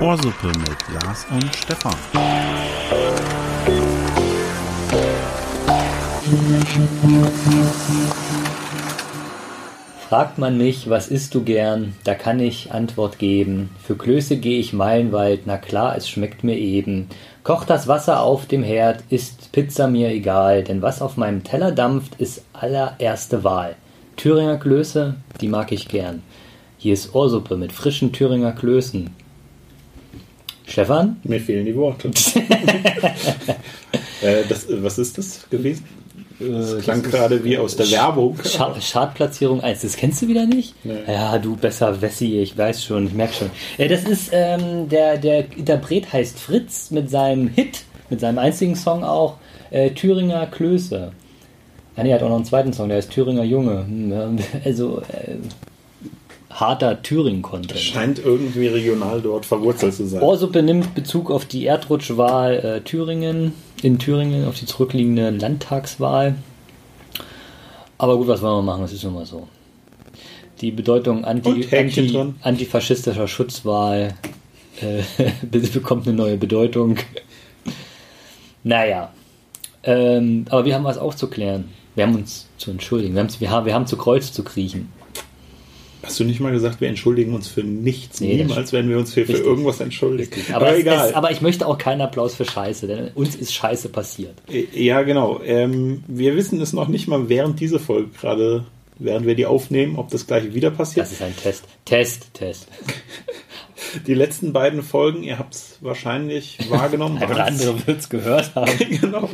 Ohrsuppe mit Lars und Stefan. Fragt man mich, was isst du gern, da kann ich Antwort geben. Für Klöße geh ich meilenweit, na klar, es schmeckt mir eben. Kocht das Wasser auf dem Herd, ist Pizza mir egal, denn was auf meinem Teller dampft, ist allererste Wahl. Thüringer Klöße, die mag ich gern. Hier ist Ohrsuppe mit frischen Thüringer Klößen. Stefan? Mir fehlen die Worte. äh, das, was ist das gewesen? Das klang gerade wie aus der Werbung. Char- Chartplatzierung 1, das kennst du wieder nicht? Nee. Ja, du besser Wessi, ich weiß schon, ich merke schon. Äh, das ist, ähm, der, der Interpret heißt Fritz mit seinem Hit, mit seinem einzigen Song auch, äh, Thüringer Klöße. Ah, nee, er hat auch noch einen zweiten Song, der heißt Thüringer Junge. Hm, ja, Also, äh, harter Thüringen-Content. Scheint irgendwie regional dort verwurzelt zu sein. Ohrsuppe nimmt Bezug auf die Erdrutschwahl äh, Thüringen, in Thüringen, auf die zurückliegende Landtagswahl. Aber gut, was wollen wir machen? Das ist nun mal so. Die Bedeutung anti, anti, antifaschistischer Schutzwahl äh, bekommt eine neue Bedeutung. Naja. Ähm, aber wir haben was aufzuklären. Wir haben uns zu entschuldigen. Wir, haben's- wir, haben, wir haben zu Kreuz zu kriechen. Hast du nicht mal gesagt, wir entschuldigen uns für nichts? Nee, Niemals werden wir uns hier für Richtig. irgendwas entschuldigen. Aber, Aber, egal. Es, aber ich möchte auch keinen Applaus für Scheiße, denn uns ist Scheiße passiert. ja, genau. Ähm, wir wissen es noch nicht mal während dieser Folge gerade, während wir die aufnehmen, ob das gleiche wieder passiert. Das ist ein Test. Test, Test. Die letzten beiden Folgen, ihr habt es wahrscheinlich wahrgenommen. Ein oder andere wird es gehört haben. genau.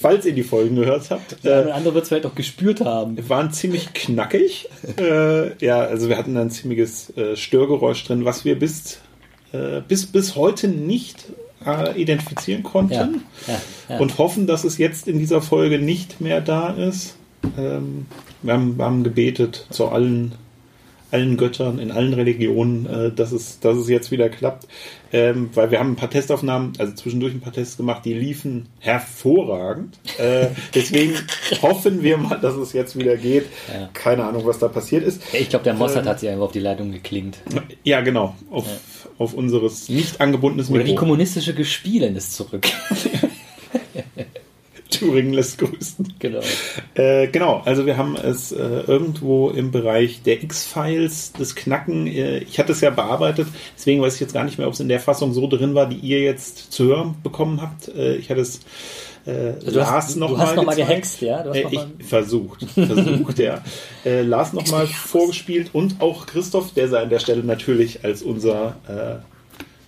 Falls ihr die Folgen gehört habt. Der eine Äh, andere wird es vielleicht auch gespürt haben. waren ziemlich knackig. äh, ja, also wir hatten ein ziemliches äh, Störgeräusch drin, was wir bis, äh, bis, bis heute nicht äh, identifizieren konnten. Ja, ja, ja. Und hoffen, dass es jetzt in dieser Folge nicht mehr da ist. Ähm, wir, haben, wir haben gebetet zu allen, allen Göttern, in allen Religionen, äh, dass, es, dass es jetzt wieder klappt. Ähm, weil wir haben ein paar Testaufnahmen, also zwischendurch ein paar Tests gemacht, die liefen hervorragend. Äh, deswegen hoffen wir mal, dass es jetzt wieder geht. Ja. Keine Ahnung, was da passiert ist. Ich glaube, der Mossad Ähm, hat sich einfach auf die Leitung geklingt. Ja, genau. Auf, auf unseres nicht angebundenes Oder die Mikro. kommunistische Gespielen ist zurück. Thüringen lässt grüßen. genau. Äh, genau, also wir haben es äh, irgendwo im Bereich der X-Files, das Knacken. Äh, ich hatte es ja bearbeitet, deswegen weiß ich jetzt gar nicht mehr, ob es in der Fassung so drin war, die ihr jetzt zu hören bekommen habt. Äh, ich hatte es äh, Also du Lars hast, noch du hast mal noch mal gezeigt. gehext, ja? Du hast Äh, noch ich versucht, versucht, ja. Äh, Lars noch mal vorgespielt und auch Christoph, der sei an der Stelle natürlich als unser äh,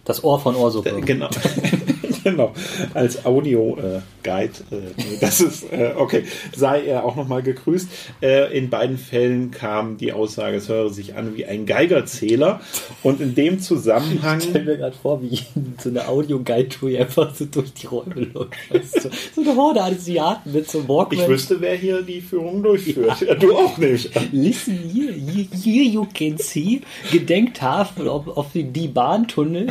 das Ohr von Ohrsuppe. äh, Genau. genau. Als Audio-Guide. Äh, nee, das ist, äh, okay. Sei er auch nochmal gegrüßt. Äh, in beiden Fällen kam die Aussage, es höre sich an wie ein Geigerzähler. Und in dem Zusammenhang. Ich stell mir gerade vor, wie so eine Audio-Guide-Tour einfach so durch die Räume läuft. Weißt du? So eine Horde Asiaten mit so einem Walkman. Ich wüsste, wer hier die Führung durchführt. Ja. du auch nicht. Listen here, here, here you can see Gedenktafel auf, auf die, die Bahntunnel.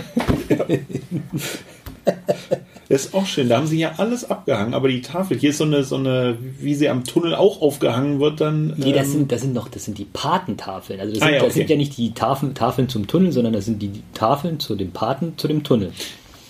Das ist auch schön. Da haben sie ja alles abgehangen. Aber die Tafel, hier ist so eine, so eine, wie sie am Tunnel auch aufgehangen wird, dann. Nee, das ähm, sind, das sind noch, das sind die Patentafeln. Also das, Ah, sind, ja, das okay. sind ja nicht die Tafeln, Tafeln zum Tunnel, sondern das sind die Tafeln zu dem Paten, zu dem Tunnel.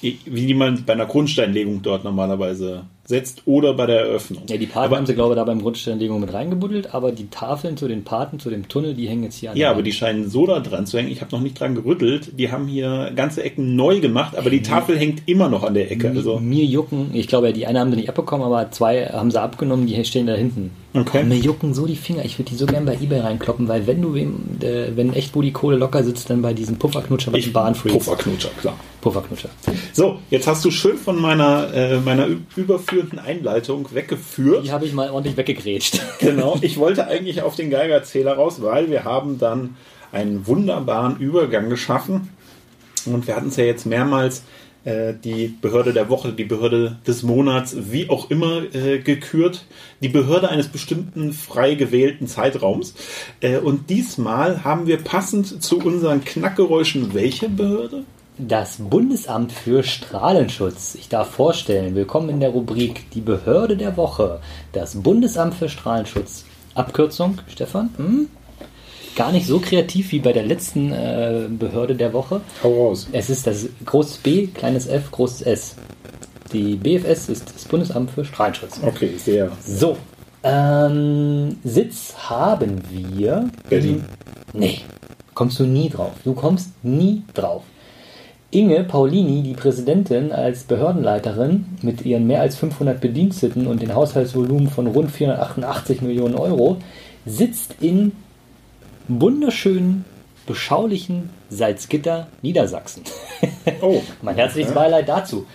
wie die man bei einer Grundsteinlegung dort normalerweise setzt oder bei der Eröffnung. Ja, die Paten aber, haben sie, glaube ich, da beim Grundsteinlegung mit reingebuddelt, aber die Tafeln zu den Paten, zu dem Tunnel, die hängen jetzt hier an. Ja, der aber die scheinen so da dran zu hängen. Ich habe noch nicht dran gerüttelt. Die haben hier ganze Ecken neu gemacht, aber die Tafel hängt immer noch an der Ecke. Also Mir jucken, ich glaube, die eine haben sie nicht abbekommen, aber zwei haben sie abgenommen, die stehen da hinten. Okay. Und mir jucken so die Finger. Ich würde die so gern bei Ebay reinkloppen, weil wenn du wem, äh, wenn echt wo die Kohle locker sitzt, dann bei diesem Pufferknutscher bei den Bahnfreaks. Pufferknutscher, klar. Pufferknutscher. So, jetzt hast du schön von meiner, äh, meiner überführenden Einleitung weggeführt. Die habe ich mal ordentlich weggegrätscht. Genau, ich wollte eigentlich auf den Geigerzähler raus, weil wir haben dann einen wunderbaren Übergang geschaffen. Und wir hatten es ja jetzt mehrmals die Behörde der Woche, die Behörde des Monats, wie auch immer äh, gekürt. Die Behörde eines bestimmten frei gewählten Zeitraums. Äh, und diesmal haben wir passend zu unseren Knackgeräuschen welche Behörde? Das Bundesamt für Strahlenschutz. Ich darf vorstellen, willkommen in der Rubrik Die Behörde der Woche. Das Bundesamt für Strahlenschutz. Abkürzung, Stefan? Hm? Gar nicht so kreativ wie bei der letzten äh, Behörde der Woche. Hau raus. Es ist das großes B, kleines f, großes S. Die BFS ist das Bundesamt für Strahlenschutz. Okay, sehr. So, ähm, Sitz haben wir. Berlin. Nee, kommst du nie drauf. Du kommst nie drauf. Inge Paulini, die Präsidentin als Behördenleiterin mit ihren mehr als 500 Bediensteten und dem Haushaltsvolumen von rund 488 Millionen Euro, sitzt in wunderschönen, beschaulichen Salzgitter, Niedersachsen. Oh. mein herzliches Beileid dazu.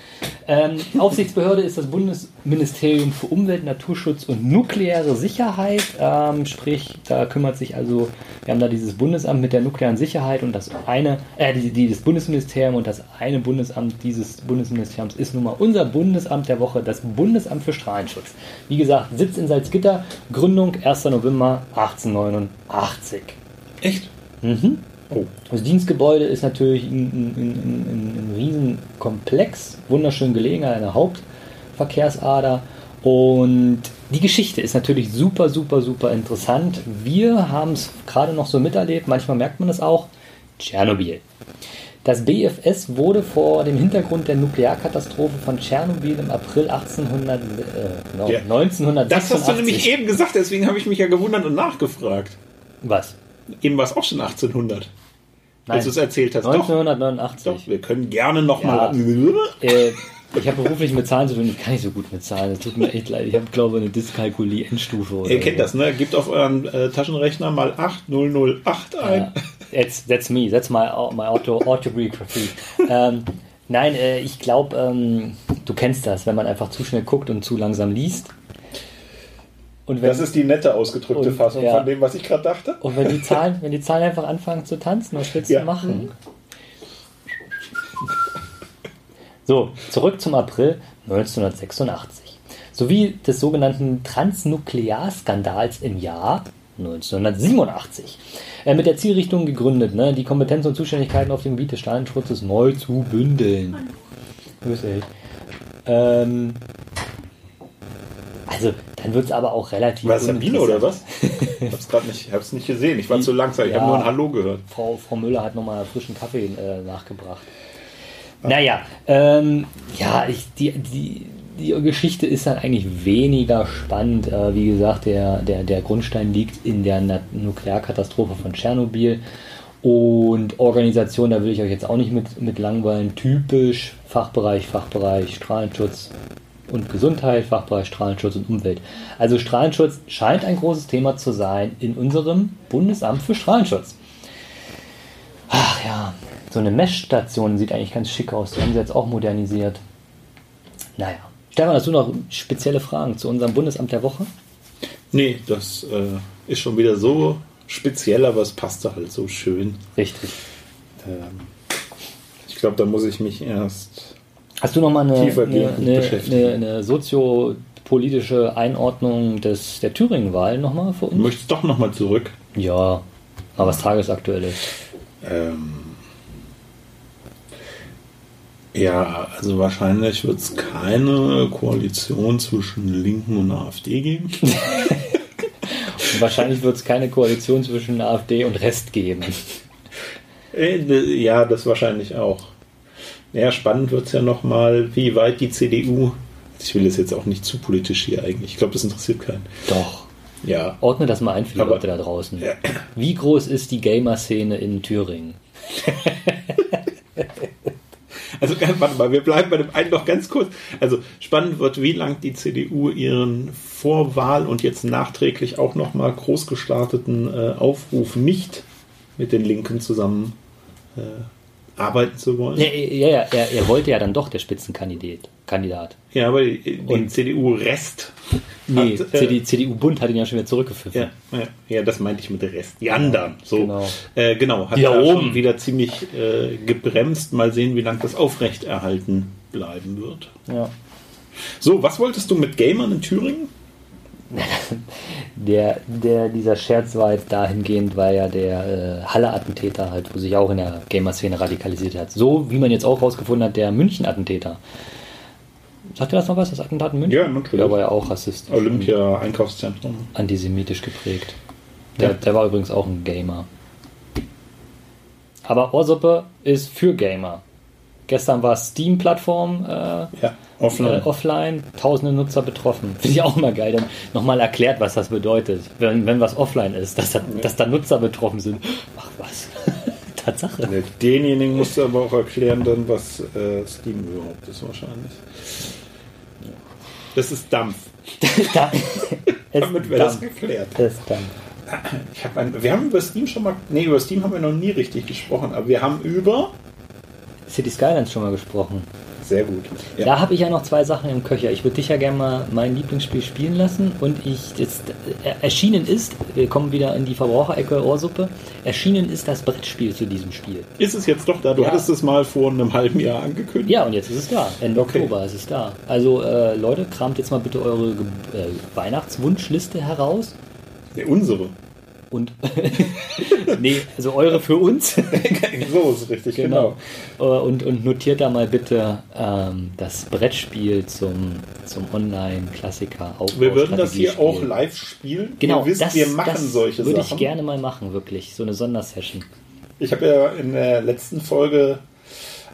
Ähm, Aufsichtsbehörde ist das Bundesministerium für Umwelt, Naturschutz und nukleare Sicherheit. Ähm, sprich, da kümmert sich also, wir haben da dieses Bundesamt mit der nuklearen Sicherheit und das eine, äh, die, die, das Bundesministerium und das eine Bundesamt dieses Bundesministeriums ist nun mal unser Bundesamt der Woche, das Bundesamt für Strahlenschutz. Wie gesagt, Sitz in Salzgitter, Gründung 1. November 1889. Echt? Mhm. Oh. Das Dienstgebäude ist natürlich ein, ein, ein, ein, Riesenkomplex, wunderschön gelegen an einer Hauptverkehrsader. Und die Geschichte ist natürlich super, super, super interessant. Wir haben es gerade noch so miterlebt, manchmal merkt man es auch. Tschernobyl. Das BFS wurde vor dem Hintergrund der Nuklearkatastrophe von Tschernobyl im April 1800, äh, no, Ja. 1986. Das hast du nämlich eben gesagt, deswegen habe ich mich ja gewundert und nachgefragt. Was? Eben war es auch schon 1800. Nein. Als du es erzählt hast. Doch, 1989. doch, wir können gerne nochmal. Äh, ich habe beruflich mit Zahlen zu tun, ich kann nicht so gut mit Zahlen. Es tut mir echt leid. Ich habe, glaube ich, eine Dyskalkulie-Endstufe. Ihr kennt so. das, ne? Gebt auf euren äh, Taschenrechner mal 8008 ein. Ja. That's, that's me. That's my, my auto, autobiography. ähm, nein, äh, ich glaube, ähm, du kennst das, wenn man einfach zu schnell guckt und zu langsam liest. Und wenn, Das ist die nette ausgedrückte Und, Fassung ja. von dem, was ich gerade dachte. und wenn die Zahlen, wenn die Zahlen einfach anfangen zu tanzen, was willst Ja. du machen? So, zurück zum April 1986. Sowie des sogenannten Transnuklearskandals im Jahr 1987. Äh, mit der Zielrichtung gegründet, ne, die Kompetenz und Zuständigkeiten auf dem Gebiet des Strahlenschutzes neu zu bündeln. Grüß dich. Ähm, also, dann wird es aber auch relativ. War es Sabine oder was? Ich hab's gerade nicht, hab's nicht gesehen. Ich war zu langsam. Ich Ja. habe nur ein Hallo gehört. Frau, Frau Müller hat nochmal frischen Kaffee äh, nachgebracht. Naja, ähm, ja, ich, die, die, die Geschichte ist dann eigentlich weniger spannend. Äh, wie gesagt, der, der, der Grundstein liegt in der Nuklearkatastrophe von Tschernobyl. Und Organisation, da will ich euch jetzt auch nicht mit, mit langweilen. Typisch Fachbereich, Fachbereich Strahlenschutz und Gesundheit, Fachbereich Strahlenschutz und Umwelt. Also Strahlenschutz scheint ein großes Thema zu sein in unserem Bundesamt für Strahlenschutz. Ach ja, so eine Messstation sieht eigentlich ganz schick aus. Die haben sie jetzt auch modernisiert. Naja. Stefan, hast du noch spezielle Fragen zu unserem Bundesamt der Woche? Nee, das äh, ist schon wieder so speziell, aber es passte halt so schön. Richtig. Ähm, ich glaube, da muss ich mich erst. Hast du noch mal eine, eine, eine, eine, soziopolitische Einordnung des, der Thüringen-Wahl nochmal für Du uns? möchtest doch nochmal zurück. Ja, aber was tagesaktuell ist. Ähm, ja, also wahrscheinlich wird es keine Koalition zwischen Linken und AfD geben. Wahrscheinlich wird es keine Koalition zwischen AfD und Rest geben. Äh, Ja, das wahrscheinlich auch. Ja, spannend wird es ja nochmal, wie weit die CDU. Ich will das jetzt auch nicht zu politisch hier eigentlich. Ich glaube, das interessiert keinen. Doch. Ja. Ordne das mal ein für die Aber- Leute da draußen. Ja. Wie groß ist die Gamer-Szene in Thüringen? Also, warte mal, wir bleiben bei dem einen noch ganz kurz. Also, spannend wird, wie lang die CDU ihren Vorwahl und jetzt nachträglich auch nochmal groß gestarteten äh, Aufruf nicht mit den Linken zusammen äh, arbeiten zu wollen. Ja, ja, ja er, er wollte ja dann doch der Spitzenkandidat. Kandidat. Ja, aber Und- CDU-Rest. Nee, hat, äh, CD, CDU-Bund hat ihn ja schon wieder zurückgepfiffen. Ja, ja, ja, das meinte ich mit der Rest. Die anderen. So. genau. Äh, genau. Hat Die da oben. wieder ziemlich äh, gebremst. Mal sehen, wie lange das aufrechterhalten bleiben wird. Ja. So, was wolltest du mit Gamern in Thüringen? Der, der, dieser Scherz war jetzt dahingehend, weil ja der äh, Halle-Attentäter halt, wo sich auch in der Gamer-Szene radikalisiert hat. So wie man jetzt auch rausgefunden hat, der München-Attentäter. Sagt ihr das noch was, das Attentat in München? Ja, natürlich. Der war ja auch rassistisch. Olympia Einkaufszentrum. und Antisemitisch geprägt. Der, Ja. der war übrigens auch ein Gamer. Aber Ohrsuppe ist für Gamer. Gestern war Steam-Plattform äh, Ja, offline. äh, offline, tausende Nutzer betroffen. Finde ich auch immer geil. Dann nochmal erklärt, was das bedeutet, wenn, wenn was offline ist, dass da, dass da Nutzer betroffen sind. Ach was. Tatsache. Ne, Denjenigen musst du aber auch erklären, dann, was äh, Steam überhaupt ist, wahrscheinlich. Ja. Das ist Dampf. Damit wäre das geklärt. Es dampft. Ich hab ein, wir haben über Steam schon mal. Nee, über Steam haben wir noch nie richtig gesprochen, aber wir haben über. City Skylines schon mal gesprochen. Sehr gut. Ja. Da habe ich ja noch zwei Sachen im Köcher. Ich würde dich ja gerne mal mein Lieblingsspiel spielen lassen und ich jetzt äh, erschienen ist, wir kommen wieder in die Verbraucherecke Ohrsuppe, erschienen ist das Brettspiel zu diesem Spiel. Ist es jetzt doch da? Du Ja. hattest es mal vor einem halben Jahr angekündigt. Ja, und jetzt ist es da. Ende Okay. Oktober ist es da. Also äh, Leute, kramt jetzt mal bitte eure Ge äh, Weihnachtswunschliste heraus Nee, unsere. Und nee, also eure für uns. so ist richtig, Genau. genau. Äh, Und, und notiert da mal bitte ähm, das Brettspiel zum, zum Online-Klassiker Wir würden das hier auch live spielen. Genau, Ihr wisst, das, wir machen das solche würde Sachen. ich gerne mal machen, wirklich. So eine Sondersession. Ich habe ja in der letzten Folge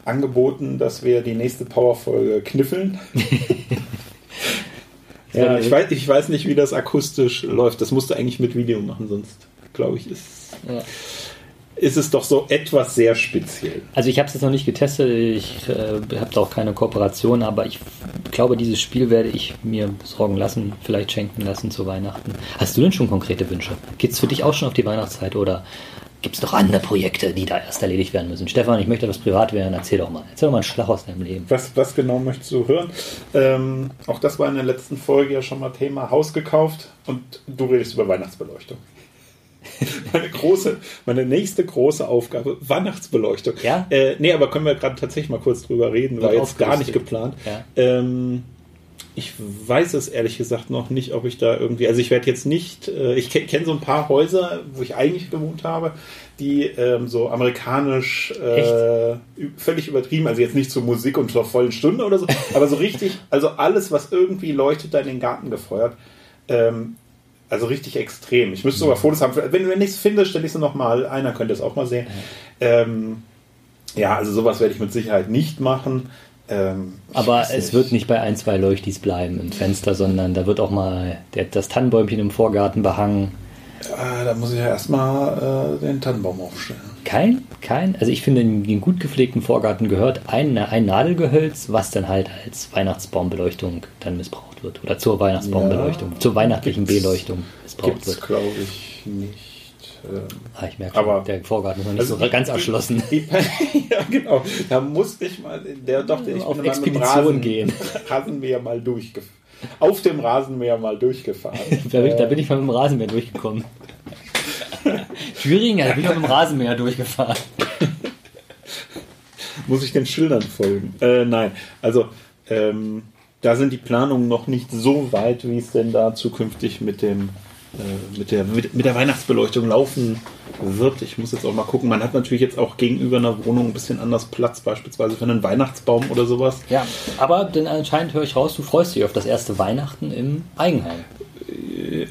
angeboten, dass wir die nächste Power-Folge kniffeln. ja, ich weiß, ich weiß nicht, wie das akustisch läuft. Das musst du eigentlich mit Video machen, sonst glaube ich, ist, Ja. ist es doch so etwas sehr speziell. Also ich habe es jetzt noch nicht getestet, ich äh, habe da auch keine Kooperation, aber ich glaube, dieses Spiel werde ich mir besorgen lassen, vielleicht schenken lassen zu Weihnachten. Hast du denn schon konkrete Wünsche? Geht's für dich auch schon auf die Weihnachtszeit oder gibt es noch andere Projekte, die da erst erledigt werden müssen? Stefan, ich möchte etwas privat werden, erzähl doch mal. Erzähl doch mal einen Schlag aus deinem Leben. Was, was genau möchtest du hören? Ähm, auch das war in der letzten Folge ja schon mal Thema Haus gekauft und du redest über Weihnachtsbeleuchtung. Meine große, meine nächste große Aufgabe, Weihnachtsbeleuchtung. Ja? Äh, nee, aber können wir gerade tatsächlich mal kurz drüber reden, war jetzt gar nicht geplant. Ja. Ähm, ich weiß es ehrlich gesagt noch nicht, ob ich da irgendwie, also ich werde jetzt nicht, äh, ich kenne kenn so ein paar Häuser, wo ich eigentlich gewohnt habe, die ähm, so amerikanisch äh, völlig übertrieben, also jetzt nicht zur Musik und zur vollen Stunde oder so, aber so richtig, also alles, was irgendwie leuchtet, da in den Garten gefeuert. Ähm, also richtig extrem. Ich müsste sogar Fotos haben. Wenn, wenn ich es finde, stelle ich es nochmal. Einer könnte es auch mal sehen. Ähm, ja, also sowas werde ich mit Sicherheit nicht machen. Ähm, Aber es wird nicht bei ein, zwei Leuchtis bleiben im Fenster, sondern da wird auch mal der, das Tannenbäumchen im Vorgarten behangen. Ah, da muss ich ja erstmal äh, den Tannenbaum aufstellen. Kein, kein, also ich finde, in den gut gepflegten Vorgarten gehört ein, ein Nadelgehölz, was dann halt als Weihnachtsbaumbeleuchtung dann missbraucht wird. Oder zur Weihnachtsbaumbeleuchtung, zur weihnachtlichen Gibt's- Beleuchtung missbraucht Gibt es, wird. glaube ich, nicht. Ähm, Ah, ich merke schon, Aber- der Vorgarten ist noch nicht also so die- ganz die- erschlossen. Die, ja, genau. Da musste ich mal, der doch, ich Auf Expedition Rasen, gehen. Rasenmäher mal durchgefahren. Auf dem Rasenmäher mal durchgefahren. Da bin, da bin ich mal mit dem Rasenmäher durchgekommen. Thüringen, da bin ich mal mit dem Rasenmäher durchgefahren. Muss ich den Schildern folgen? Äh, nein, also ähm, da sind die Planungen noch nicht so weit, wie es denn da zukünftig mit dem äh, mit der mit, mit der Weihnachtsbeleuchtung laufen wird. Ich muss jetzt auch mal gucken. Man hat natürlich jetzt auch gegenüber einer Wohnung ein bisschen anders Platz, beispielsweise für einen Weihnachtsbaum oder sowas. Ja, aber denn anscheinend höre ich raus, du freust dich auf das erste Weihnachten im Eigenheim.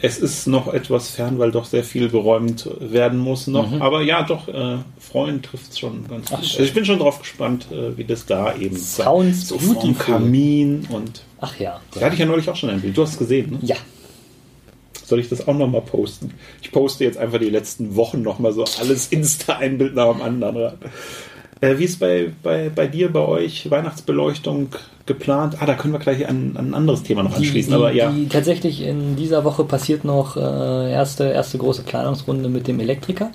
Es ist noch etwas fern, weil doch sehr viel geräumt werden muss noch. Aber ja, doch, äh, freuen trifft es schon ganz gut. Also ich bin schon drauf gespannt, äh, wie das da eben Sounds so beautiful. Kamin und Ach ja. da hatte ich ja neulich auch schon ein Bild. Du hast es gesehen, ne? Ja. Soll ich das auch nochmal posten? Ich poste jetzt einfach die letzten Wochen nochmal so alles Insta ein Bild nach dem anderen rein. Äh, wie ist bei, bei, bei dir, bei euch Weihnachtsbeleuchtung geplant? Ah, da können wir gleich an, an ein anderes Thema noch anschließen. die, aber ja, die, tatsächlich in dieser Woche passiert noch äh, erste, erste große Planungsrunde mit dem Elektriker.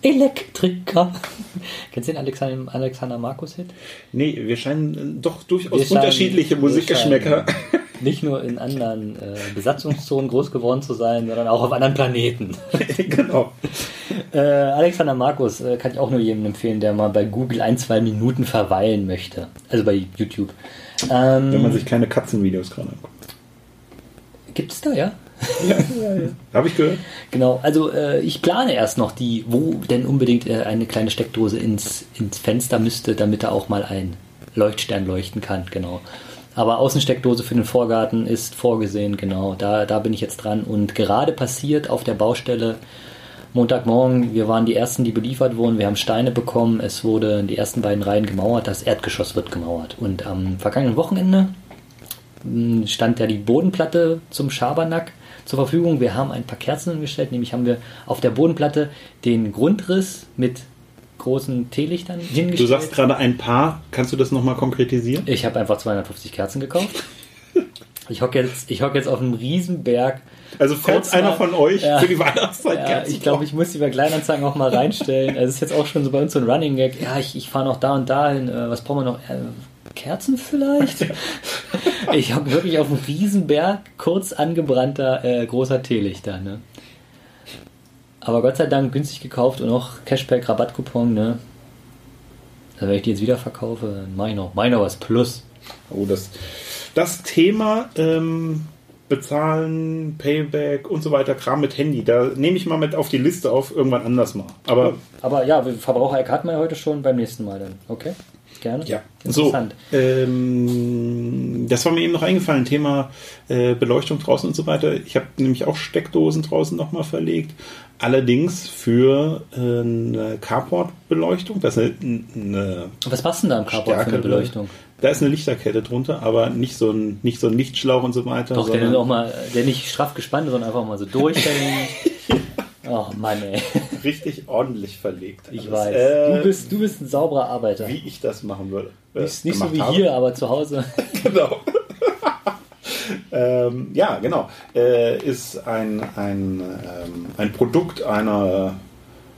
Elektriker. Kennst du den Alexander, Alexander Markus-Hit? nee, wir scheinen äh, doch durchaus Wir unterschiedliche Musikgeschmäcker. scheinen Nicht nur in anderen äh, Besatzungszonen groß geworden zu sein, sondern auch auf anderen Planeten. genau. Äh, Alexander Markus äh, kann ich auch nur jedem empfehlen, der mal bei Google ein, zwei Minuten verweilen möchte. Also bei YouTube. Ähm, Wenn man sich keine Katzenvideos gerade anguckt. Gibt es da, ja? Ja, ja, ja. Habe ich gehört. Genau, also äh, ich plane erst noch die, wo denn unbedingt äh, eine kleine Steckdose ins, ins Fenster müsste, damit da auch mal ein Leuchtstern leuchten kann, genau. Aber Außensteckdose für den Vorgarten ist vorgesehen, genau. Da, da bin ich jetzt dran. Und gerade passiert auf der Baustelle Montagmorgen, wir waren die Ersten, die beliefert wurden. Wir haben Steine bekommen. Es wurden die ersten beiden Reihen gemauert. Das Erdgeschoss wird gemauert. Und am vergangenen Wochenende mh, stand ja die Bodenplatte zum Schabernack zur Verfügung. Wir haben ein paar Kerzen hingestellt. Nämlich haben wir auf der Bodenplatte den Grundriss mit großen Teelichtern hingestellt. Du sagst gerade ein paar. Kannst du das nochmal konkretisieren? Ich habe einfach 250 Kerzen gekauft. Ich hocke jetzt, ich hock jetzt auf einem Riesenberg. Also falls einer von euch Ja. für die Weihnachtszeit Ja, Kerzen ich glaube, ich muss die bei Kleinanzeigen auch mal reinstellen. Es ist jetzt auch schon so bei uns so ein Running Gag. Ja, ich, ich fahre noch da und dahin. Äh, was brauchen wir noch? Äh, Kerzen vielleicht? ich hocke wirklich auf einem Riesenberg kurz angebrannter äh, großer Teelichter. Ne? Aber Gott sei Dank günstig gekauft und auch Cashback, Rabattcoupon. Ne? Also wenn ich die jetzt wieder verkaufe, dann mach ich noch, mach ich noch was plus. Oh, das, das Thema ähm, Bezahlen, Payback und so weiter, Kram mit Handy, da nehme ich mal mit auf die Liste auf, irgendwann anders mal. Aber Aber ja, Verbrauchereck hatten wir ja heute schon beim nächsten Mal dann. Okay, gerne. ja, so. Interessant. Ähm, das war mir eben noch eingefallen, Thema äh, Beleuchtung draußen und so weiter. Ich habe nämlich auch Steckdosen draußen nochmal verlegt. Allerdings für äh, eine Carport-Beleuchtung. Das ist eine, eine Was passt denn da im Carport für eine Beleuchtung? Da ist eine Lichterkette drunter, aber nicht so ein, nicht so ein Lichtschlauch und so weiter. Doch, der auch mal, der nicht straff gespannt, sondern einfach mal so durchhängt. oh Mann, ey. Richtig ordentlich verlegt. Ich alles. weiß. Äh, du, bist, du bist ein sauberer Arbeiter. wie ich das machen würde. äh, Nicht, nicht so wie habe. hier, aber zu Hause. genau. ähm, ja, genau. Äh, ist ein, ein, ähm, ein Produkt einer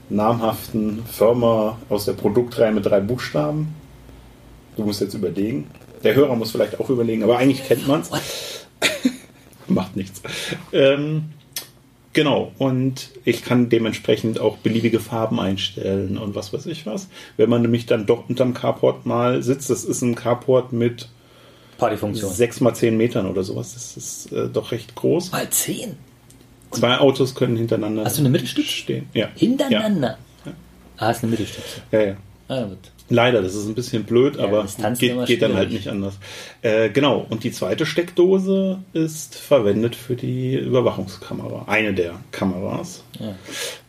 namhaften Firma aus der Produktreihe mit drei Buchstaben. Du musst jetzt überlegen. Der Hörer muss vielleicht auch überlegen, aber eigentlich kennt man es. Macht nichts. Ähm, genau, und ich kann dementsprechend auch beliebige Farben einstellen und was weiß ich was. Wenn man nämlich dann doch unterm Carport mal sitzt, das ist ein Carport mit Partyfunktion. 6 mal 10 Metern oder sowas. Das ist äh, doch recht groß. Mal zehn. Zwei Autos können hintereinander Hast du eine Mittelstütze? stehen. Ja. Hintereinander. Ah, ist eine Mittelstütze. Ja, ja. ja. Ah, gut. Leider, das ist ein bisschen blöd, Ja, aber geht, geht dann halt nicht anders. Äh, genau, und die zweite Steckdose ist verwendet für die Überwachungskamera. Eine der Kameras. Ja.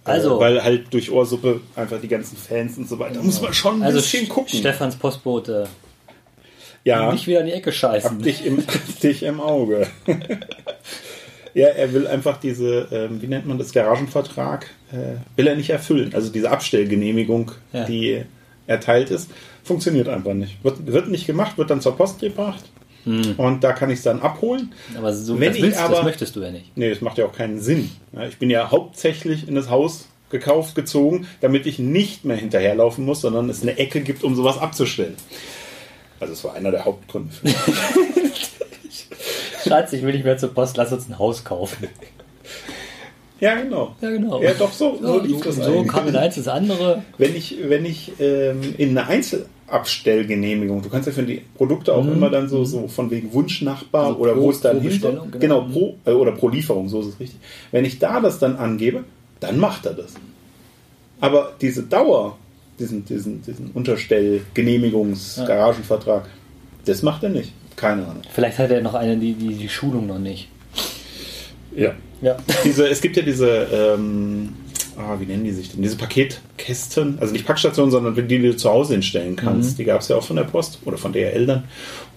Also, äh, weil halt durch Ohrsuppe einfach die ganzen Fans und so weiter. Da muss man schon ein also bisschen gucken. Stefans Postbote. ja, Nicht wieder in die Ecke scheißen. hab dich im, dich im Auge. ja, er will einfach diese, ähm, wie nennt man das, Garagenvertrag, äh, will er nicht erfüllen. Also diese Abstellgenehmigung, Ja. die erteilt ist, funktioniert einfach nicht. Wird, wird nicht gemacht, wird dann zur Post gebracht und da kann ich es dann abholen. Aber so, Wenn das, ich willst, aber- das möchtest du ja nicht. Nee, das macht ja auch keinen Sinn. Ich bin ja hauptsächlich in das Haus gekauft, gezogen, damit ich nicht mehr hinterherlaufen muss, sondern es eine Ecke gibt, um sowas abzustellen. Also es war einer der Hauptgründe für. Schatz, ich will nicht mehr zur Post, lass uns ein Haus kaufen. Ja, genau. Ja, genau. Ja, doch, so, so lief das so eigentlich. kam in eins das andere. Wenn ich, wenn ich ähm, in eine Einzelabstellgenehmigung, du kannst ja für die Produkte auch Mhm. immer dann so, so von wegen Wunschnachbar Also oder pro- wo es dann hin Genau, genau. pro, äh, oder pro Lieferung, so ist es richtig. Wenn ich da das dann angebe, dann macht er das. Aber diese Dauer, diesen, diesen, diesen Unterstell-, Garagenvertrag, das macht er nicht. Keine Ahnung. Vielleicht hat er noch eine, die, die, die Schulung noch nicht. Ja. Ja. Diese, es gibt ja diese, ähm, ah, wie nennen die sich denn? Diese Paketkästen, also nicht Packstationen, sondern die, die du zu Hause hinstellen kannst. Die gab es ja auch von der Post oder von DRL dann.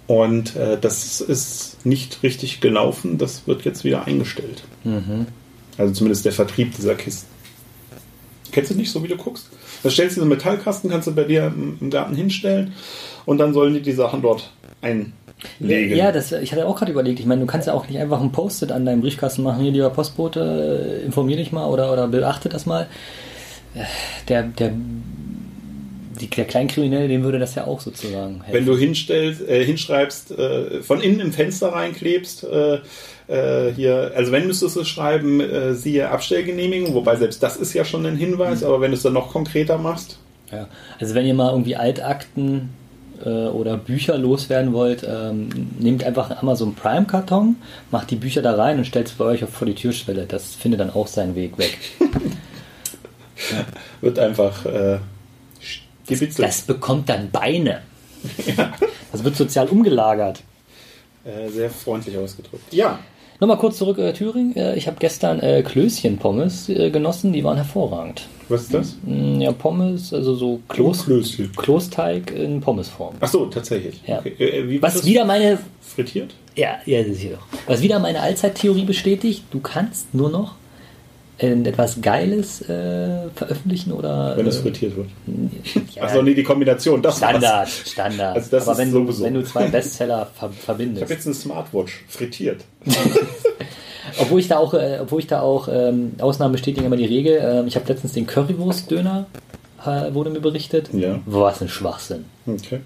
Und äh, das ist nicht richtig gelaufen. Das wird jetzt wieder eingestellt. Also zumindest der Vertrieb dieser Kisten. Kennst du nicht so, wie du guckst? Da stellst du einen Metallkasten, kannst du bei dir im, im Garten hinstellen und dann sollen die die Sachen dort einlegen. Ja, das, ich hatte auch gerade überlegt. Ich meine, du kannst ja auch nicht einfach ein Post-it an deinem Briefkasten machen. Hier, lieber Postbote, äh, informier dich mal oder, oder beachte das mal. Äh, Der, der, die, der Kleinkriminelle, dem würde das ja auch sozusagen helfen. Wenn du hinstellst, äh, hinschreibst, äh, von innen im Fenster reinklebst, äh, äh, hier, also wenn müsstest du es schreiben, siehe Abstellgenehmigung, wobei selbst das ist ja schon ein Hinweis, aber wenn du es dann noch konkreter machst, Ja. Also wenn ihr mal irgendwie Altakten äh, oder Bücher loswerden wollt, ähm, nehmt einfach einen Amazon Prime Karton, macht die Bücher da rein und stellt es bei euch vor die Türschwelle. Das findet dann auch seinen Weg weg. wird einfach äh, gewitzelt. Das bekommt dann Beine. Das wird sozial umgelagert. Äh, sehr freundlich ausgedrückt. Ja, Nochmal kurz zurück äh, Thüringen. Äh, ich habe gestern äh, Klößchen-Pommes äh, genossen, die waren hervorragend. was ist das? Mm, Ja, Pommes, also so Kloß, Klößchen. Kloßteig in Pommesform. Ach so, tatsächlich. Ja. Okay. Äh, wird Was das wieder meine frittiert? Ja, ja, das ist hier. Was wieder meine Allzeittheorie bestätigt, du kannst nur noch äh, etwas Geiles äh, veröffentlichen oder. Wenn es äh, frittiert wird. ja, Achso, nee, die Kombination. Das war's. Standard, Standard. Also das Aber wenn, sowieso. du, wenn du zwei Bestseller ver Ich habe verbindest. jetzt eine Smartwatch frittiert. Obwohl ich da auch, äh, obwohl ich da auch ähm, Ausnahmen bestätigen immer die Regel. Ähm, ich habe letztens den Currywurst-Döner, äh, wurde mir berichtet. Ja. Was ein Schwachsinn. Okay.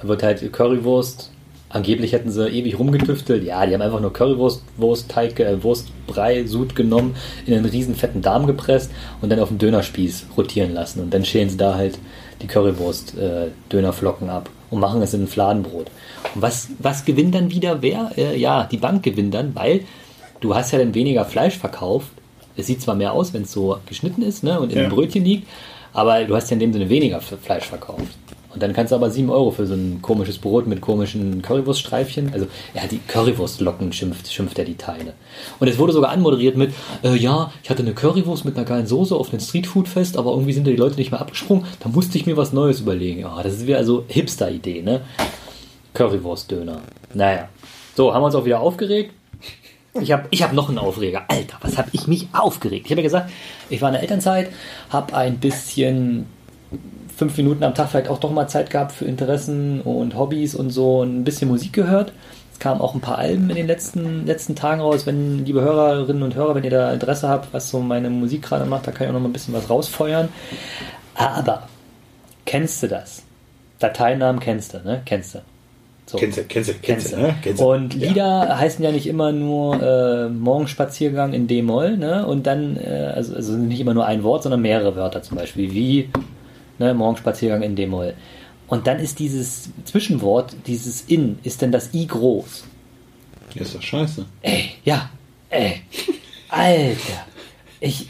Da wird halt Currywurst. Angeblich hätten sie ewig rumgetüftelt. Ja, die haben einfach nur Currywurst, Wurstteig, äh, Wurstbrei, Sud genommen, in einen riesen fetten Darm gepresst und dann auf dem Dönerspieß rotieren lassen. Und dann schälen sie da halt die Currywurst äh, Dönerflocken ab und machen es in ein Fladenbrot. Und was, was gewinnt dann wieder wer? Äh, ja, die Bank gewinnt dann, weil du hast ja dann weniger Fleisch verkauft. Es sieht zwar mehr aus, wenn es so geschnitten ist ne, und in Ja. einem Brötchen liegt, aber du hast ja in dem Sinne weniger Fleisch verkauft. Und dann kannst du aber 7 Euro für so ein komisches Brot mit komischen Currywurststreifchen. Also, ja, die Currywurstlocken schimpft, schimpft er die Teile. Und es wurde sogar anmoderiert mit, äh, ja, ich hatte eine Currywurst mit einer geilen Soße auf einem Streetfood-Fest, aber irgendwie sind da die Leute nicht mehr abgesprungen. Da musste ich mir was Neues überlegen. Ja, das ist wieder so Hipster-Idee, ne? Currywurstdöner. Naja. So, haben wir uns auch wieder aufgeregt. Ich habe ich hab noch einen Aufreger. Alter, was habe ich mich aufgeregt? Ich habe ja gesagt, ich war in der Elternzeit, habe ein bisschen fünf Minuten am Tag vielleicht auch doch mal Zeit gehabt für Interessen und Hobbys und so und ein bisschen Musik gehört. Es kamen auch ein paar Alben in den letzten, letzten Tagen raus. Wenn, liebe Hörerinnen und Hörer, wenn ihr da Interesse habt, was so meine Musik gerade macht, da kann ich auch noch mal ein bisschen was rausfeuern. Aber, kennst du das? Dateinamen kennst du, ne? Kennst du. So. Kennst du, kennst du, kennst du, ne? Kennst. Und Ja. Lieder heißen ja nicht immer nur äh, Morgenspaziergang in D-Moll, ne? Und dann, äh, also, also nicht immer nur ein Wort, sondern mehrere Wörter zum Beispiel, wie ne, Morgenspaziergang in D-Moll. Und dann ist dieses Zwischenwort, dieses In, ist dann das I groß. Ist doch scheiße. Ey, ja, ey, Alter. Ich,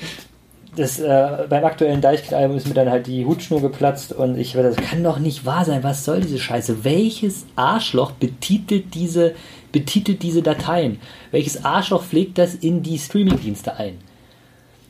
das, äh, beim aktuellen Deichkind-Album ist mir dann halt die Hutschnur geplatzt und ich, das kann doch nicht wahr sein. Was soll diese Scheiße? Welches Arschloch betitelt diese, betitelt diese Dateien? Welches Arschloch pflegt das in die Streamingdienste ein?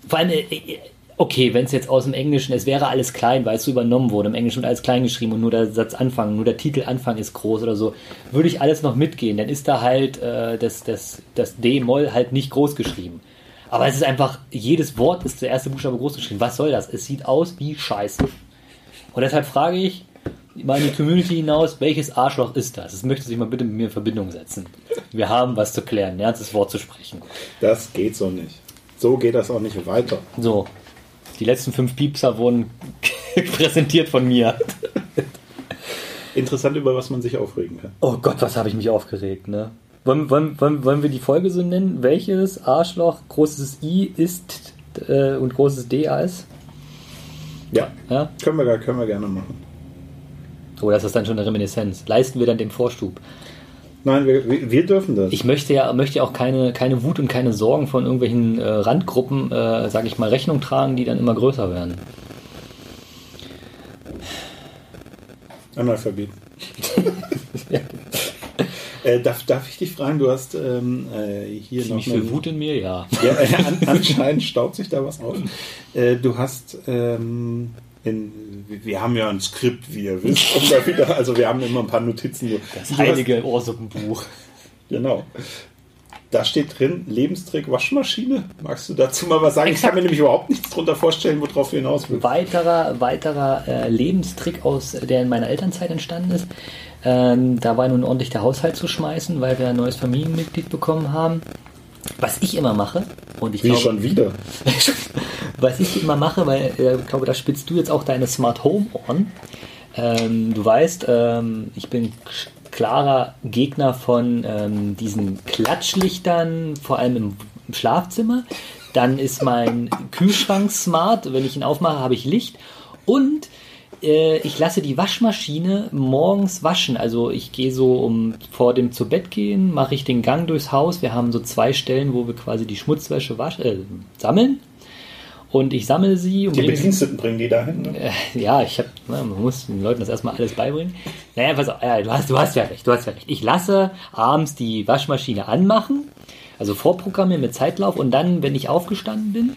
Vor allem, äh, äh, okay, wenn es jetzt aus dem Englischen, es wäre alles klein, weil es so übernommen wurde, im Englischen wird alles klein geschrieben und nur der Satz Anfang, nur der Titel Anfang ist groß oder so, würde ich alles noch mitgehen. Dann ist da halt äh, das, das, das D-Moll halt nicht groß geschrieben. Aber es ist einfach, jedes Wort ist der erste Buchstabe groß geschrieben. Was soll das? Es sieht aus wie Scheiße. Und deshalb frage ich mal in die Community hinaus, welches Arschloch ist das? Das möchte sich mal bitte mit mir in Verbindung setzen. Wir haben was zu klären, ein ernstes Wort zu sprechen. Das geht so nicht. So geht das auch nicht weiter. So, die letzten fünf Piepser wurden präsentiert von mir. Interessant, über was man sich aufregen kann. Oh Gott, was habe ich mich aufgeregt, ne? Wollen, wollen, wollen, wollen wir die Folge so nennen? Welches Arschloch großes I ist äh, und großes D ist? Ja, Ja? können wir, können wir gerne machen. Oh, das ist dann schon eine Reminiszenz. Leisten wir dann den Vorstub. Nein, wir, wir dürfen das. Ich möchte ja möchte auch keine, keine Wut und keine Sorgen von irgendwelchen äh, Randgruppen, äh, sage ich mal, Rechnung tragen, die dann immer größer werden. Analphabet. äh, darf, darf ich dich fragen, du hast ähm, äh, hier noch Wie eine- viel Wut in mir? Ja. Ja, äh, an, anscheinend staut sich da was auf. Äh, du hast ähm, in, wir haben ja ein Skript, wie ihr wisst, wieder, also wir haben immer ein paar Notizen. Das heilige Ohrsuppenbuch. Genau. Da steht drin, Lebenstrick Waschmaschine. Magst du dazu mal was sagen? Ich kann mir nämlich überhaupt nichts drunter vorstellen, worauf du hinaus willst. Weiterer, weiterer äh, Lebenstrick, aus, der in meiner Elternzeit entstanden ist. Ähm, da war nun ordentlich der Haushalt zu schmeißen, weil wir ein neues Familienmitglied bekommen haben. Was ich immer mache, und ich Wie glaube, schon wieder. was ich immer mache, weil äh, ich glaube, da spitzt du jetzt auch deine Smart Home Ohren. Ähm, du weißt, ähm, ich bin klarer Gegner von ähm, diesen Klatschlichtern, vor allem im, im Schlafzimmer. Dann ist mein Kühlschrank smart. Wenn ich ihn aufmache, habe ich Licht. Und äh, ich lasse die Waschmaschine morgens waschen. Also ich gehe so um vor dem zu Bett gehen, mache ich den Gang durchs Haus. Wir haben so zwei Stellen, wo wir quasi die Schmutzwäsche wasch, äh, sammeln. und ich sammle sie. Und Die Bediensteten bringen die dahin. Ne? äh, ja, ich habe, man muss den Leuten das erstmal alles beibringen. Naja, pass auf, ja, du hast, du hast ja recht, du hast ja recht. Ich lasse abends die Waschmaschine anmachen, also vorprogrammieren mit Zeitlauf und dann, wenn ich aufgestanden bin,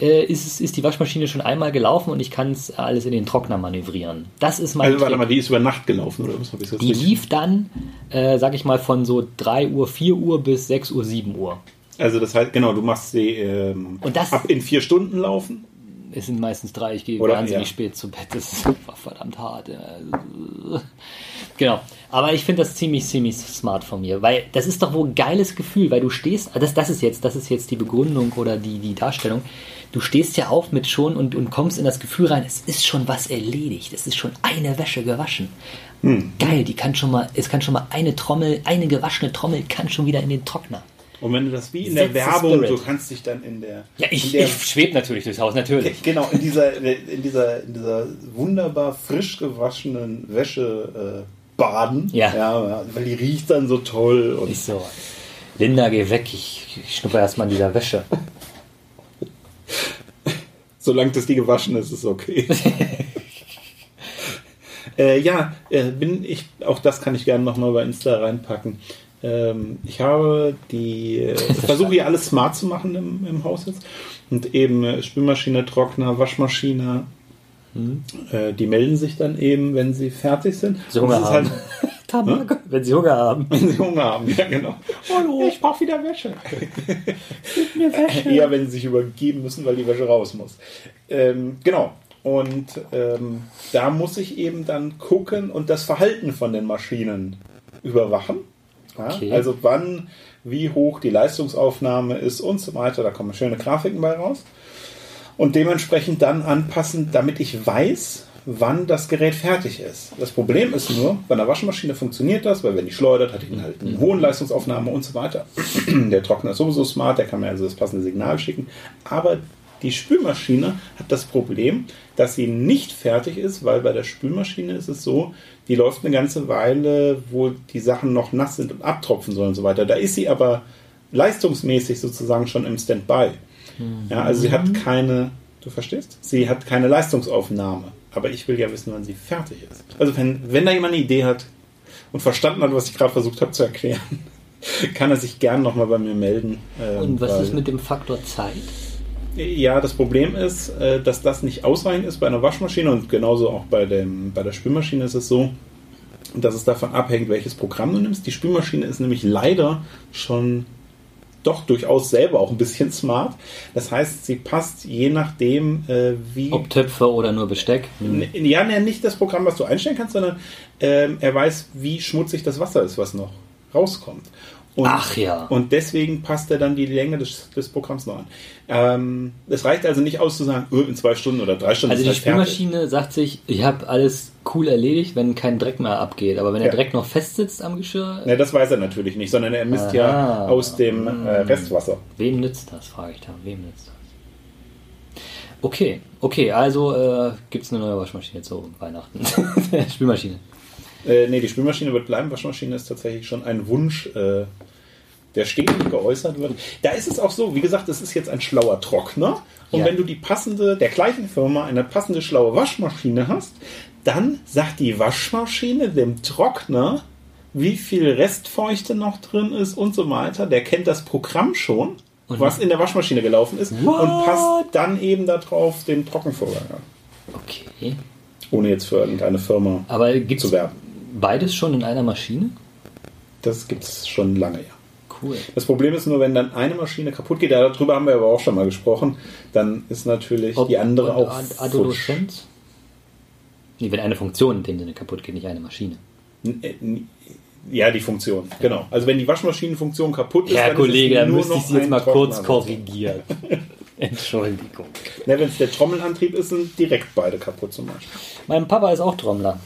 äh, ist, ist die Waschmaschine schon einmal gelaufen und ich kann es alles in den Trockner manövrieren. Das ist mein Also warte mal, die ist über Nacht gelaufen, oder was habe ich jetzt Die richtig- lief dann, äh, sag ich mal, von so 3 Uhr, 4 Uhr bis 6 Uhr, 7 Uhr. Also das heißt, genau, du machst sie ähm, Und das- ab in vier Stunden laufen. Es sind meistens drei, ich gehe Oder- wahnsinnig ja. spät zu Bett. Das ist verdammt hart. Genau. Aber ich finde das ziemlich, ziemlich smart von mir, weil das ist doch wohl ein geiles Gefühl, weil du stehst, das, das ist jetzt, das ist jetzt die Begründung oder die, die Darstellung. Du stehst ja auf mit schon und, und kommst in das Gefühl rein, es ist schon was erledigt, es ist schon eine Wäsche gewaschen. Hm. Geil, die kann schon mal, es kann schon mal eine Trommel, eine gewaschene Trommel kann schon wieder in den Trockner. Und wenn du das wie in der Setz the Werbung, du kannst dich dann in der, Ja, ich, der ich schwebe natürlich durchs Haus, natürlich. genau in dieser in dieser in dieser wunderbar frisch gewaschenen Wäsche äh, baden. Ja. ja, weil die riecht dann so toll und Ich so, Linda, geh weg, ich, ich schnupper erstmal in dieser Wäsche. solange das die gewaschen ist, ist okay. äh, ja, äh, bin ich auch das kann ich gerne noch mal bei Insta reinpacken. Ähm, ich habe die äh, versuche hier alles smart zu machen im, im Haus jetzt und eben äh, Spülmaschine, Trockner, Waschmaschine. Äh, die melden sich dann eben, wenn sie fertig sind. Hunger es ist halt- Tabak, wenn sie Hunger haben. wenn sie Hunger haben, ja genau. Hallo, ich brauche wieder Wäsche. Mir Wäsche. Eher, wenn sie sich übergeben müssen, weil die Wäsche raus muss. Ähm, genau. Und ähm, da muss ich eben dann gucken und das Verhalten von den Maschinen überwachen. Ja? Okay. Also wann, wie hoch die Leistungsaufnahme ist und so weiter. Da kommen schöne Grafiken bei raus. Und dementsprechend dann anpassen, damit ich weiß, wann das Gerät fertig ist. Das Problem ist nur, bei einer Waschmaschine funktioniert das, weil wenn die schleudert, hat die halt eine hohe Leistungsaufnahme und so weiter. Der Trockner ist sowieso smart, der kann mir also das passende Signal schicken. Aber die Spülmaschine hat das Problem, dass sie nicht fertig ist, weil bei der Spülmaschine ist es so, die läuft eine ganze Weile, wo die Sachen noch nass sind und abtropfen sollen und so weiter. Da ist sie aber leistungsmäßig sozusagen schon im Standby. Ja, also sie hat keine, du verstehst? Sie hat keine Leistungsaufnahme. Aber ich will ja wissen, wann sie fertig ist. Also wenn, wenn da jemand eine Idee hat und verstanden hat, was ich gerade versucht habe zu erklären, kann er sich gern nochmal bei mir melden. ähm, Und was weil- ist mit dem Faktor Zeit? ja, das Problem ist, äh, dass das nicht ausreichend ist bei einer Waschmaschine und genauso auch bei, dem, bei der Spülmaschine ist es so, dass es davon abhängt, welches Programm du nimmst. Die Spülmaschine ist nämlich leider schon doch durchaus selber auch ein bisschen smart. Das heißt, sie passt je nachdem, äh, wie. Ob Töpfe oder nur Besteck? Hm. Ja, ne, nicht das Programm, was du einstellen kannst, sondern ähm, er weiß, wie schmutzig das Wasser ist, was noch rauskommt. Und, Ach ja. Und deswegen passt er dann die Länge des, des Programms noch an. Ähm, es reicht also nicht aus zu sagen, oh, in zwei Stunden oder drei Stunden Also die halt fertig. Spülmaschine sagt sich, ich habe alles cool erledigt, wenn kein Dreck mehr abgeht. Aber wenn der Ja. Dreck noch festsitzt am Geschirr, Ne, das weiß er natürlich nicht, sondern er misst ja Aha. aus dem äh, Restwasser. wem nützt das, frage ich da. Wem nützt das? Okay, okay, also äh, gibt es eine neue Waschmaschine zu Weihnachten. Spülmaschine. Äh, nee, die Spülmaschine wird bleiben. Waschmaschine ist tatsächlich schon ein Wunsch, äh, der stetig geäußert wird. Da ist es auch so, wie gesagt, es ist jetzt ein schlauer Trockner. Und Ja. wenn du die passende, der gleichen Firma eine passende schlaue Waschmaschine hast, dann sagt die Waschmaschine dem Trockner, wie viel Restfeuchte noch drin ist und so weiter. Der kennt das Programm schon, Und- was in der Waschmaschine gelaufen ist What? und passt dann eben darauf den Trockenvorgang an. Okay. Ohne jetzt für irgendeine Firma Aber gibt zu es werben. beides schon in einer Maschine? Das gibt es schon lange, ja. Cool. Das Problem ist nur, wenn dann eine Maschine kaputt geht, darüber haben wir aber auch schon mal gesprochen, dann ist natürlich die andere auch. Adoleszenz? Nee, wenn eine Funktion in dem Sinne kaputt geht, nicht eine Maschine. Äh, Ja, die Funktion, genau. Also wenn die Waschmaschinenfunktion kaputt ist, Herr dann Kollege, ist da es nur müsste ich Sie jetzt mal kurz korrigieren. Entschuldigung. Ne, wenn es der Trommelantrieb ist, sind direkt beide kaputt zum Beispiel. Mein Papa ist auch Trommler.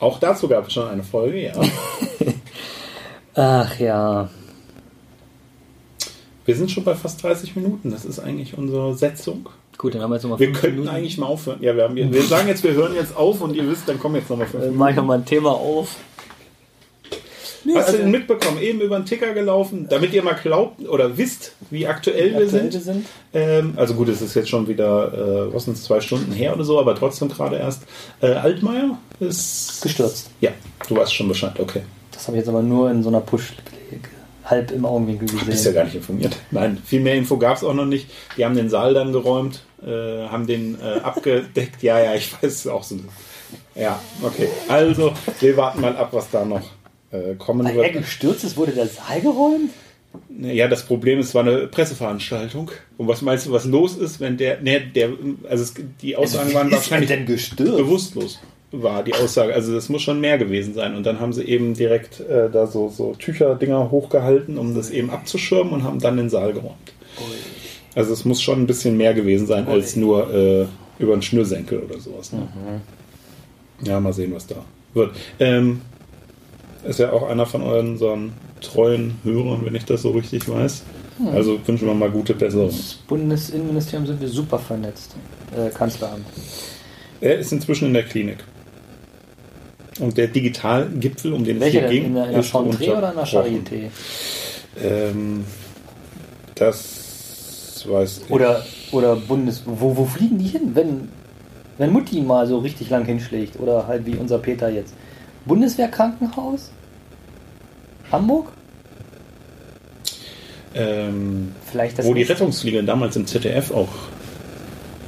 Auch dazu gab es schon eine Folge, ja. Ach ja. Wir sind schon bei fast 30 Minuten. Das ist eigentlich unsere Setzung. Gut, dann haben wir jetzt nochmal Wir könnten Minuten. eigentlich mal aufhören. Ja, wir, haben, wir sagen jetzt, wir hören jetzt auf und ihr wisst, dann kommen jetzt nochmal fünf Äh, Minuten. mach ich nochmal ein Thema auf. Hast also- du den mitbekommen? Eben über den Ticker gelaufen, damit ihr mal glaubt oder wisst, wie aktuell, wir Aktuell sind. sind. Ähm, also gut, es ist jetzt schon wieder, äh, was sind es, zwei Stunden her oder so, aber trotzdem gerade erst. Äh, Altmaier ist Gestürzt. Ja, du weißt schon Bescheid, okay. Das habe ich jetzt aber nur in so einer Push halb im Augenwinkel Du gesehen. bist ja gar nicht informiert. Nein, viel mehr Info gab es auch noch nicht. Die haben den Saal dann geräumt, äh, haben den äh, abgedeckt. Ja, ja, ich weiß auch so. Ja, okay. Also, wir warten mal ab, was da noch äh, kommen Weil er wird. gestürzt ist, wurde der Saal geräumt? Ja, das Problem ist, es war eine Presseveranstaltung. Und was meinst du, was los ist, wenn der, ne, der, also es, die Aussagen waren wahrscheinlich denn gestürzt? bewusstlos war die Aussage. Also das muss schon mehr gewesen sein. Und dann haben sie eben direkt äh, da so, so Tücherdinger hochgehalten, um das eben abzuschirmen und haben dann den Saal geräumt. Also es muss schon ein bisschen mehr gewesen sein als nur äh, über einen Schnürsenkel oder sowas. Ne? Ja, mal sehen, was da wird. Ähm, ist ja auch einer von euren so treuen Hörern, wenn ich das so richtig weiß. Also wünschen wir mal gute Besserung. Das Bundesinnenministerium sind wir super vernetzt. Äh, Kanzleramt. Er ist inzwischen in der Klinik. Und der Digitalgipfel, um den es Welche hier denn? ging, In der, in der Chantre oder in der. Charité? Ähm, das weiß ich. Oder, oder Bundes... Wo, wo fliegen die hin, wenn, wenn Mutti mal so richtig lang hinschlägt? Oder halt wie unser Peter jetzt. Bundeswehrkrankenhaus? Hamburg? ähm, Vielleicht das wo die? Rettungsflieger damals im ZDF auch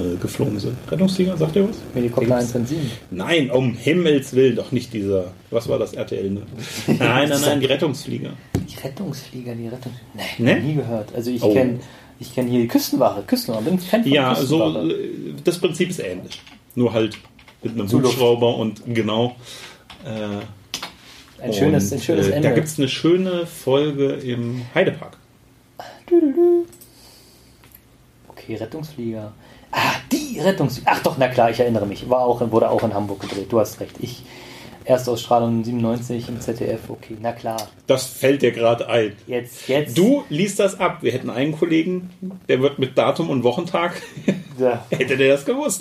äh, geflogen sind. Rettungsflieger, sagt ihr was? Helikopter 117. Nein, um Himmels Willen, doch nicht dieser. Was war das RTL? Ne? Nein, nein, nein, die Rettungsflieger. Die Rettungsflieger, die Rettung... Nee, Ne? nie gehört. Also ich Oh. kenne ich kenn hier die Küstenwache. Küstenwache, bin Fan von Ja, so Küstenwache. äh, das Prinzip ist ähnlich. Nur halt mit einem Zuluft. Hubschrauber und genau. Äh, Ein schönes, und, ein schönes äh, Ende. Da gibt es eine schöne Folge im Heidepark. Okay, Rettungsflieger. Ah, die Rettungsflieger. Ach doch, na klar, ich erinnere mich. War auch, wurde auch in Hamburg gedreht. Du hast recht. Ich Erstausstrahlung 97 im ZDF. Okay, na klar. Das fällt dir gerade ein. Jetzt, jetzt. Du liest das ab. Wir hätten einen Kollegen, der wird mit Datum und Wochentag. Ja. Hätte der das gewusst?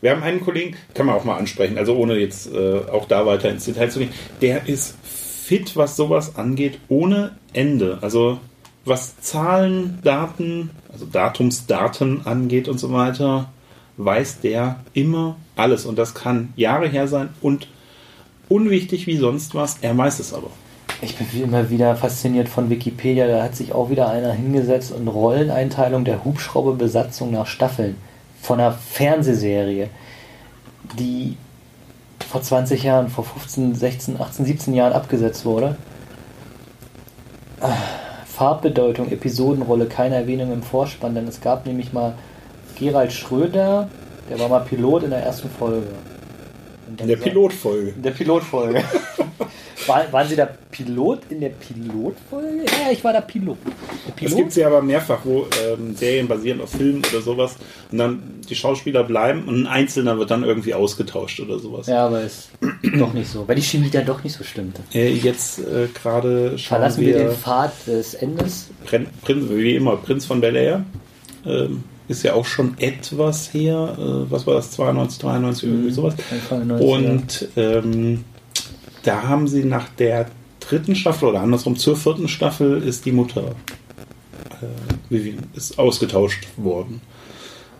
Wir haben einen Kollegen, kann man auch mal ansprechen, also ohne jetzt äh, auch da weiter ins Detail zu gehen, der ist fit, was sowas angeht, ohne Ende. Also was Zahlen, Daten, also Datumsdaten angeht und so weiter, weiß der immer alles. Und das kann Jahre her sein und unwichtig wie sonst was, er weiß es aber. Ich bin immer wieder fasziniert von Wikipedia. Da hat sich auch wieder einer hingesetzt und Rolleneinteilung der Hubschrauberbesatzung nach Staffeln von einer Fernsehserie, die vor 20 Jahren, vor 15, 16, 18, 17 Jahren abgesetzt wurde. Ah, Farbbedeutung, Episodenrolle, keine Erwähnung im Vorspann, denn es gab nämlich mal Gerald Schröder, der war mal Pilot in der ersten Folge. In der Pilotfolge. in der Pilotfolge. War, waren Sie der Pilot in der Pilotfolge? Ja, ich war der Pilot. Der Das Pilot? gibt es ja aber mehrfach, wo ähm, Serien basieren auf Filmen oder sowas und dann die Schauspieler bleiben und ein Einzelner wird dann irgendwie ausgetauscht oder sowas. ja, aber ist doch nicht so. Weil die Chemie dann doch nicht so stimmte. Äh, jetzt äh, gerade schauen Verlassen wir, wir den Pfad des Endes. Prin, Prinz, wie immer, Prinz von Bel Air. Ähm, ist ja auch schon etwas her. Äh, was war das? 92, 93, irgendwie sowas. Anfang der 90er. Und ähm, da haben sie nach der dritten Staffel oder andersrum zur vierten Staffel ist die Mutter äh, Vivian ist ausgetauscht worden.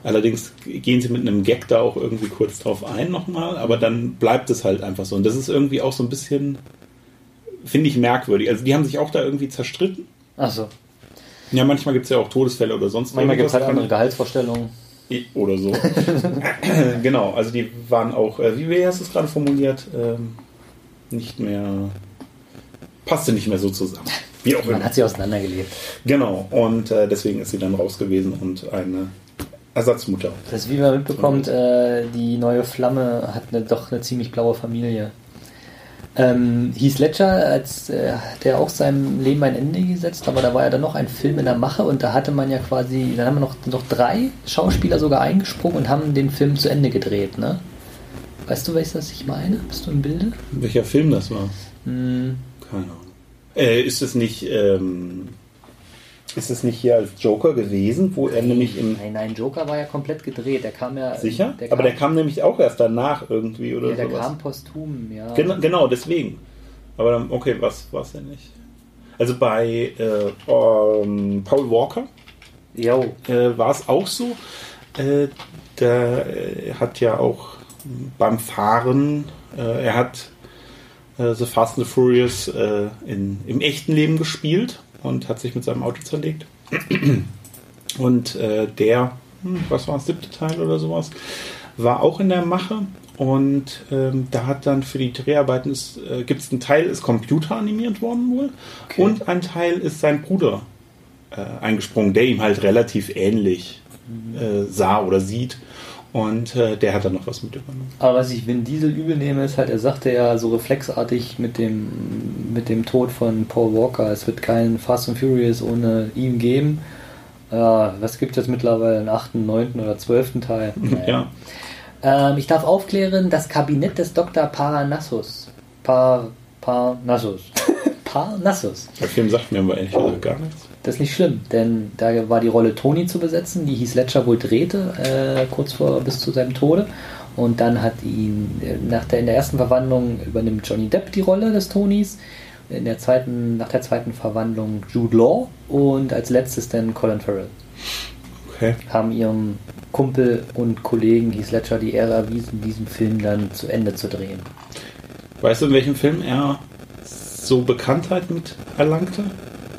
Allerdings gehen sie mit einem Gag da auch irgendwie kurz drauf ein nochmal, aber dann bleibt es halt einfach so. Und das ist irgendwie auch so ein bisschen, finde ich, merkwürdig. Also die haben sich auch da irgendwie zerstritten. Achso. Ja, manchmal gibt es ja auch Todesfälle oder sonst Manchmal gibt es halt andere Gehaltsvorstellungen. Oder so. genau, also die waren auch, äh, wie wie hast du es gerade formuliert, ähm, nicht mehr, passte nicht mehr so zusammen. Wie auch Man immer. hat sie auseinandergelebt. Genau, und äh, deswegen ist sie dann raus gewesen und eine Ersatzmutter. Das ist wie man mitbekommt, äh, die neue Flamme hat eine, doch eine ziemlich blaue Familie. Ähm, Heath Ledger, als äh, hat er auch seinem Leben ein Ende gesetzt, aber da war ja dann noch ein Film in der Mache und da hatte man ja quasi, dann haben wir noch, noch drei Schauspieler sogar eingesprungen und haben den Film zu Ende gedreht, ne? Weißt du, welches ich meine? Bist du im Bilde? Welcher Film das war? Hm, Keine Ahnung. Äh, ist es nicht, ähm, ist es nicht hier als Joker gewesen, wo er nämlich im nein, nein, Joker war ja komplett gedreht. Der kam ja. Sicher? Der Aber der kam nämlich auch erst danach irgendwie oder ja, der sowas. kam posthum, ja. Genau, genau, deswegen. Aber dann, okay, was war es denn nicht? Also bei äh, um, Paul Walker äh, war es auch so. Äh, der äh, hat ja auch beim Fahren, äh, er hat äh, The Fast and the Furious äh, in, im echten Leben gespielt und hat sich mit seinem Auto zerlegt. Und äh, der, hm, was war es, siebte Teil oder sowas, war auch in der Mache. Und ähm, da hat dann für die Dreharbeiten ist, äh, gibt es einen Teil, ist computeranimiert worden wohl. Okay. Und ein Teil ist sein Bruder äh, eingesprungen, der ihm halt relativ ähnlich äh, sah oder sieht. Und äh, der hat dann noch was mit übernommen. Aber was ich Vin Diesel übel nehme, ist halt, er sagte ja so reflexartig mit dem, mit dem Tod von Paul Walker, es wird keinen Fast and Furious ohne ihn geben. Ja, was gibt es mittlerweile? Einen achten, neunten oder zwölften Teil? Ja. Ähm, ich darf aufklären, das Kabinett des Dr. Paranassus. Pa, Parnassus. Parnassus. Der Film sagt mir aber ehrlich gesagt gar nichts. Das ist nicht schlimm, denn da war die Rolle Tony zu besetzen, die Heath Ledger wohl drehte, äh, kurz vor bis zu seinem Tode. Und dann hat ihn, äh, nach der, in der ersten Verwandlung übernimmt Johnny Depp die Rolle des Tonys. In der zweiten, nach der zweiten Verwandlung Jude Law und als letztes dann Colin Farrell. Okay. Haben ihrem Kumpel und Kollegen Heath Ledger die Ehre erwiesen, diesen Film dann zu Ende zu drehen. Weißt du, in welchem Film er so Bekanntheit mit erlangte?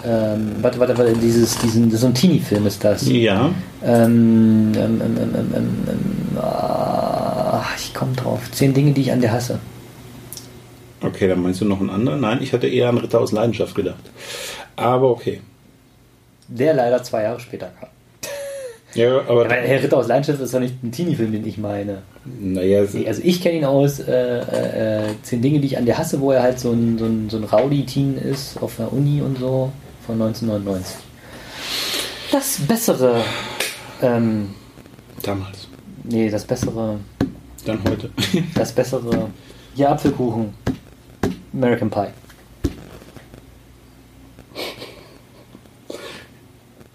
Ähm, warte, warte, warte, dieses, diesen, so ein Teenie-Film ist das. Ja. Ähm, ähm, ähm, ähm, ähm, ähm, ähm, ah, ich komme drauf. Zehn Dinge, die ich an dir hasse. Okay, dann meinst du noch einen anderen? Nein, ich hatte eher an Ritter aus Leidenschaft gedacht. Aber okay. Der leider zwei Jahre später kam. Ja, aber Aber Herr Ritter aus Leidenschaft ist doch nicht ein Teenie-Film, den ich meine. naja, Also ich kenne ihn aus äh, äh, äh, Zehn Dinge, die ich an dir hasse, wo er halt so ein, so ein, so ein Rowdy-Teen ist auf der Uni und so von 1999. Das bessere, ähm, damals. nee, das bessere, Dann heute. das bessere, ja, Apfelkuchen, American Pie.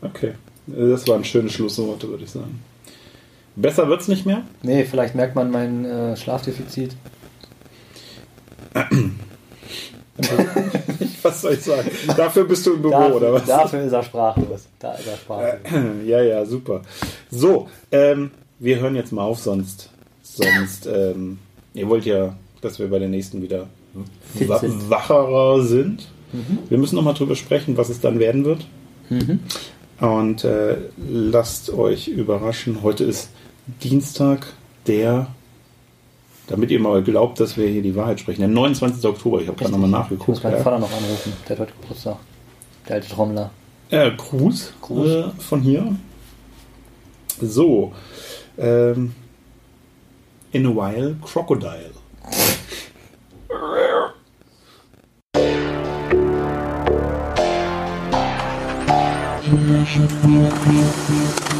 Okay. Das waren schöne Schlussworte, würde ich sagen. Besser wird's nicht mehr? Nee, vielleicht merkt man mein äh, Schlafdefizit. Was soll ich sagen? Dafür bist du im Büro, Dafür, oder was? dafür ist er sprachlos. Da ist er sprachlos. Ja, ja, super. So, ähm, wir hören jetzt mal auf, sonst, sonst, ähm, ihr wollt ja, dass wir bei der nächsten wieder wa sind. wacherer sind. Wir müssen nochmal drüber sprechen, was es dann werden wird. Mhm. Und äh, lasst euch überraschen. Heute ist Dienstag, der, damit ihr mal glaubt, dass wir hier die Wahrheit sprechen, der 29. Oktober. Ich habe gerade nochmal Ich muss nachgeguckt. meinen Ja. Vater noch anrufen. Der hat heute Geburtstag. Der alte Trommler. Äh, Gruß, Gruß. Äh, von hier. So. Ähm, in a while, Crocodile.